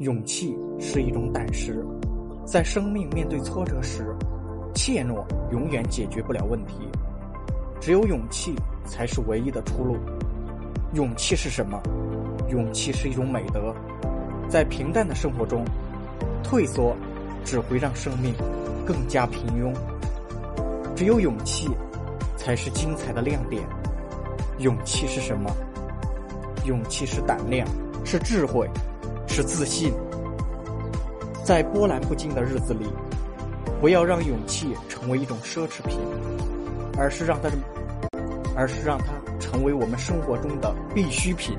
勇气是一种胆识，在生命面对挫折时，怯懦永远解决不了问题，只有勇气才是唯一的出路。勇气是什么？勇气是一种美德，在平淡的生活中，退缩只会让生命更加平庸。只有勇气，才是精彩的亮点。勇气是什么？勇气是胆量，是智慧。是自信，在波澜不惊的日子里，不要让勇气成为一种奢侈品，而是让它，而是让它成为我们生活中的必需品。